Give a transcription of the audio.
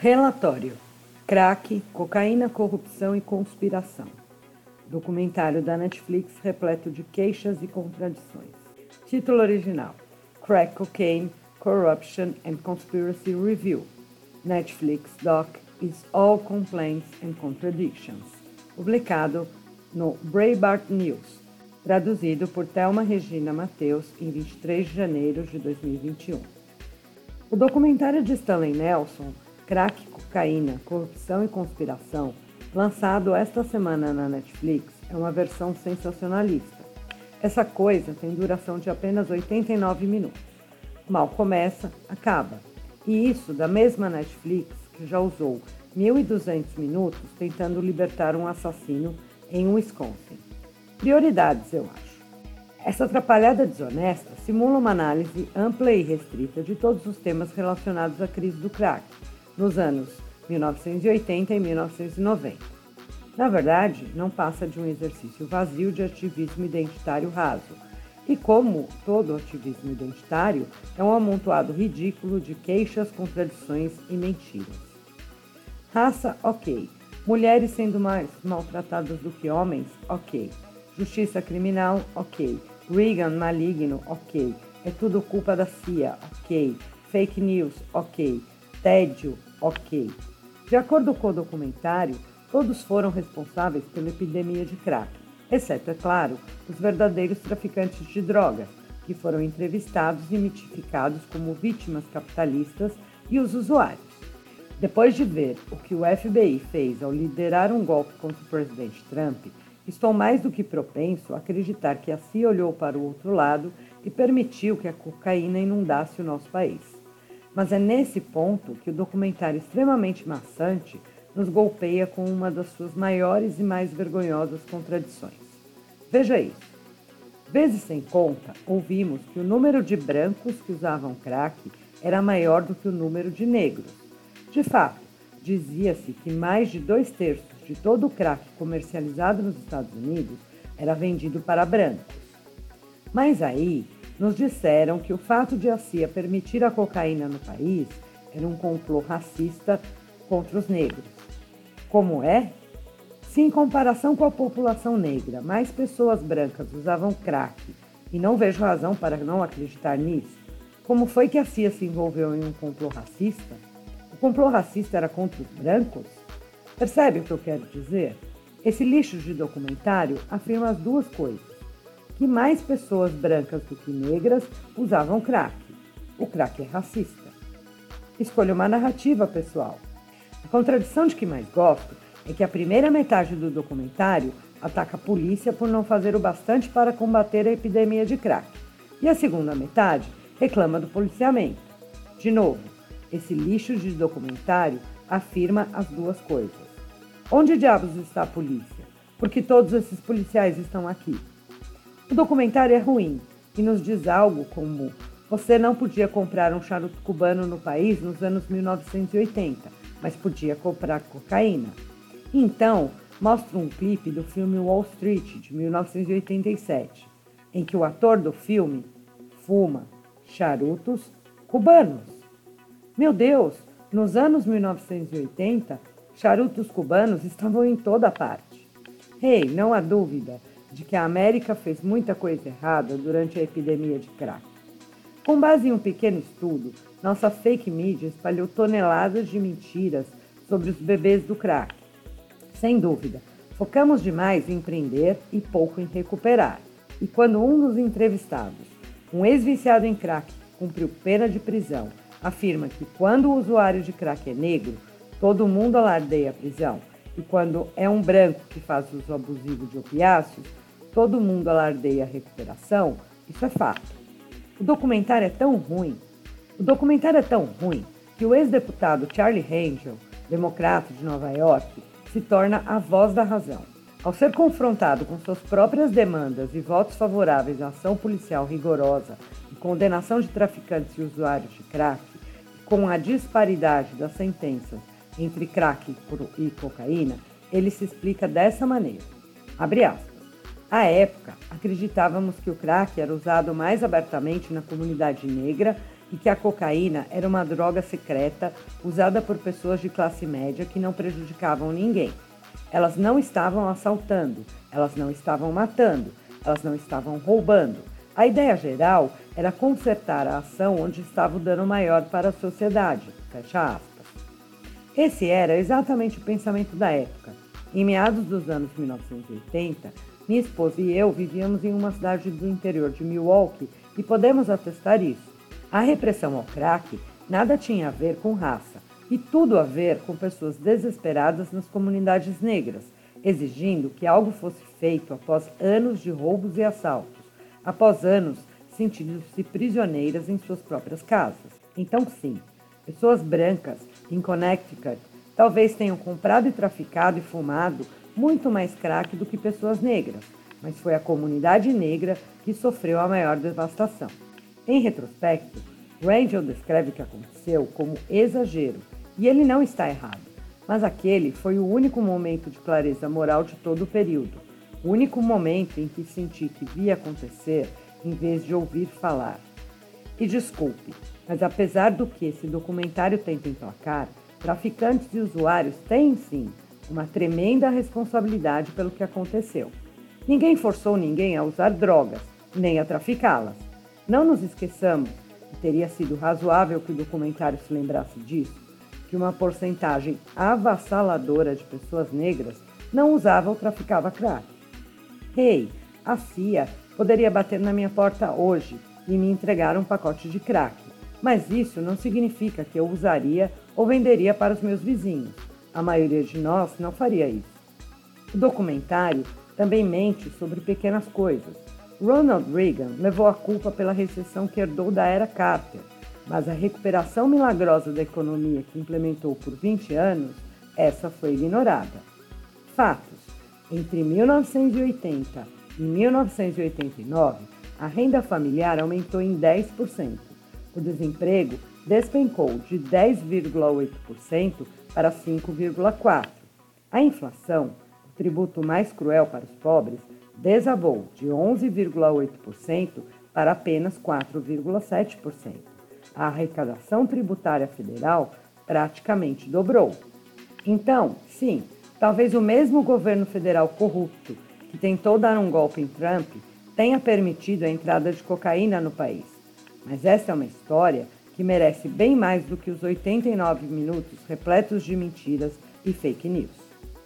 Relatório: Crack, cocaína, corrupção e conspiração. Documentário da Netflix repleto de queixas e contradições. Título original: Crack Cocaine, Corruption and Conspiracy Review. Netflix Doc is All Complaints and Contradictions. Publicado no Breitbart News. Traduzido por Thelma Regina Mateus em 23 de janeiro de 2021. O documentário de Stanley Nelson, Crack, Cocaína, Corrupção e Conspiração, lançado esta semana na Netflix, é uma versão sensacionalista. Essa coisa tem duração de apenas 89 minutos. Mal começa, acaba. E isso da mesma Netflix que já usou 1.200 minutos tentando libertar um assassino em Wisconsin. Prioridades, eu acho. Essa atrapalhada desonesta simula uma análise ampla e restrita de todos os temas relacionados à crise do crack, nos anos 1980 e 1990. Na verdade, não passa de um exercício vazio de ativismo identitário raso, e como todo ativismo identitário, é um amontoado ridículo de queixas, contradições e mentiras. Raça, ok. Mulheres sendo mais maltratadas do que homens, ok. Justiça criminal, ok. Reagan maligno, ok. É tudo culpa da CIA, ok. Fake news, ok. Tédio, ok. De acordo com o documentário, todos foram responsáveis pela epidemia de crack, exceto, é claro, os verdadeiros traficantes de drogas, que foram entrevistados e mitificados como vítimas capitalistas e os usuários. Depois de ver o que o FBI fez ao liderar um golpe contra o presidente Trump, estou mais do que propenso a acreditar que a CIA olhou para o outro lado e permitiu que a cocaína inundasse o nosso país. Mas é nesse ponto que o documentário extremamente maçante nos golpeia com uma das suas maiores e mais vergonhosas contradições. Veja isso. Vezes sem conta, ouvimos que o número de brancos que usavam crack era maior do que o número de negros. De fato, dizia-se que mais de dois terços de todo o crack comercializado nos Estados Unidos era vendido para brancos. Mas aí nos disseram que o fato de a CIA permitir a cocaína no país era um complô racista contra os negros. Como é? Se, em comparação com a população negra, mais pessoas brancas usavam crack, e não vejo razão para não acreditar nisso, como foi que a CIA se envolveu em um complô racista? O complô racista era contra os brancos? Percebe o que eu quero dizer? Esse lixo de documentário afirma as duas coisas que mais pessoas brancas do que negras usavam crack. O crack é racista. Escolha uma narrativa, pessoal. A contradição de que mais gosto é que a primeira metade do documentário ataca a polícia por não fazer o bastante para combater a epidemia de crack. E a segunda metade reclama do policiamento. De novo, esse lixo de documentário afirma as duas coisas. Onde diabos está a polícia? Porque todos esses policiais estão aqui. O documentário é ruim e nos diz algo como: você não podia comprar um charuto cubano no país nos anos 1980, mas podia comprar cocaína. Então, mostra um clipe do filme Wall Street de 1987, em que o ator do filme fuma charutos cubanos. Meu Deus, nos anos 1980, charutos cubanos estavam em toda parte. Hey, não há dúvida, de que a América fez muita coisa errada durante a epidemia de crack. Com base em um pequeno estudo, nossa fake media espalhou toneladas de mentiras sobre os bebês do crack. Sem dúvida, focamos demais em empreender e pouco em recuperar. E quando um dos entrevistados, um ex-viciado em crack, cumpriu pena de prisão, afirma que quando o usuário de crack é negro, todo mundo alardeia a prisão, e quando é um branco que faz uso abusivo de opiáceos, todo mundo alardeia a recuperação, isso é fato. O documentário é tão ruim, o documentário é tão ruim que o ex-deputado Charlie Angel, democrata de Nova York, se torna a voz da razão. Ao ser confrontado com suas próprias demandas e votos favoráveis à ação policial rigorosa e condenação de traficantes e usuários de crack, com a disparidade das sentenças entre crack e cocaína, ele se explica dessa maneira. Abre aspas. À época, acreditávamos que o crack era usado mais abertamente na comunidade negra e que a cocaína era uma droga secreta usada por pessoas de classe média que não prejudicavam ninguém. Elas não estavam assaltando, elas não estavam matando, elas não estavam roubando. A ideia geral era consertar a ação onde estava o dano maior para a sociedade. Fecha aspas. Esse era exatamente o pensamento da época. Em meados dos anos 1980, minha esposa e eu vivíamos em uma cidade do interior de Milwaukee e podemos atestar isso. A repressão ao crack nada tinha a ver com raça e tudo a ver com pessoas desesperadas nas comunidades negras, exigindo que algo fosse feito após anos de roubos e assaltos, após anos sentindo-se prisioneiras em suas próprias casas. Então, sim, pessoas brancas em Connecticut talvez tenham comprado e traficado e fumado muito mais crack do que pessoas negras, mas foi a comunidade negra que sofreu a maior devastação. Em retrospecto, Rangel descreve o que aconteceu como exagero, e ele não está errado. Mas aquele foi o único momento de clareza moral de todo o período, o único momento em que senti que via acontecer em vez de ouvir falar. E desculpe, mas apesar do que esse documentário tenta emplacar, traficantes e usuários têm sim uma tremenda responsabilidade pelo que aconteceu. Ninguém forçou ninguém a usar drogas, nem a traficá-las. Não nos esqueçamos, e teria sido razoável que o documentário se lembrasse disso, que uma porcentagem avassaladora de pessoas negras não usava ou traficava crack. Hey, a CIA poderia bater na minha porta hoje e me entregar um pacote de crack, mas isso não significa que eu usaria ou venderia para os meus vizinhos. A maioria de nós não faria isso. O documentário também mente sobre pequenas coisas. Ronald Reagan levou a culpa pela recessão que herdou da era Carter, mas a recuperação milagrosa da economia que implementou por 20 anos, essa foi ignorada. Fatos: entre 1980 e 1989, a renda familiar aumentou em 10%. O desemprego despencou de 10,8% para 5,4%. A inflação, o tributo mais cruel para os pobres, desabou de 11,8% para apenas 4,7%. A arrecadação tributária federal praticamente dobrou. Então, sim, talvez o mesmo governo federal corrupto que tentou dar um golpe em Trump tenha permitido a entrada de cocaína no país. Mas essa é uma história que merece bem mais do que os 89 minutos repletos de mentiras e fake news.